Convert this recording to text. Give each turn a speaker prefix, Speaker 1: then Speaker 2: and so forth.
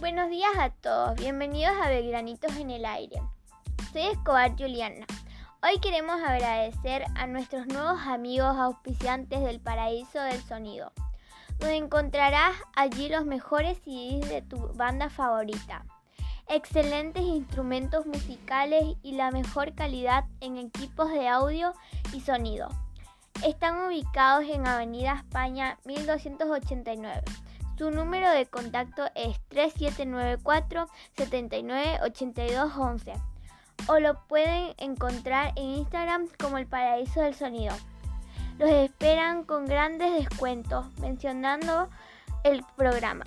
Speaker 1: buenos días a todos. Bienvenidos a Belgranitos en el Aire. Soy Escobar Juliana. Hoy queremos agradecer a nuestros nuevos amigos auspiciantes del Paraíso del Sonido, donde encontrarás allí los mejores CDs de tu banda favorita, excelentes instrumentos musicales y la mejor calidad en equipos de audio y sonido. Están ubicados en Avenida España 1289 su número de contacto es 3794 798211 o lo pueden encontrar en Instagram como el Paraíso del Sonido. Los esperan con grandes descuentos mencionando el programa.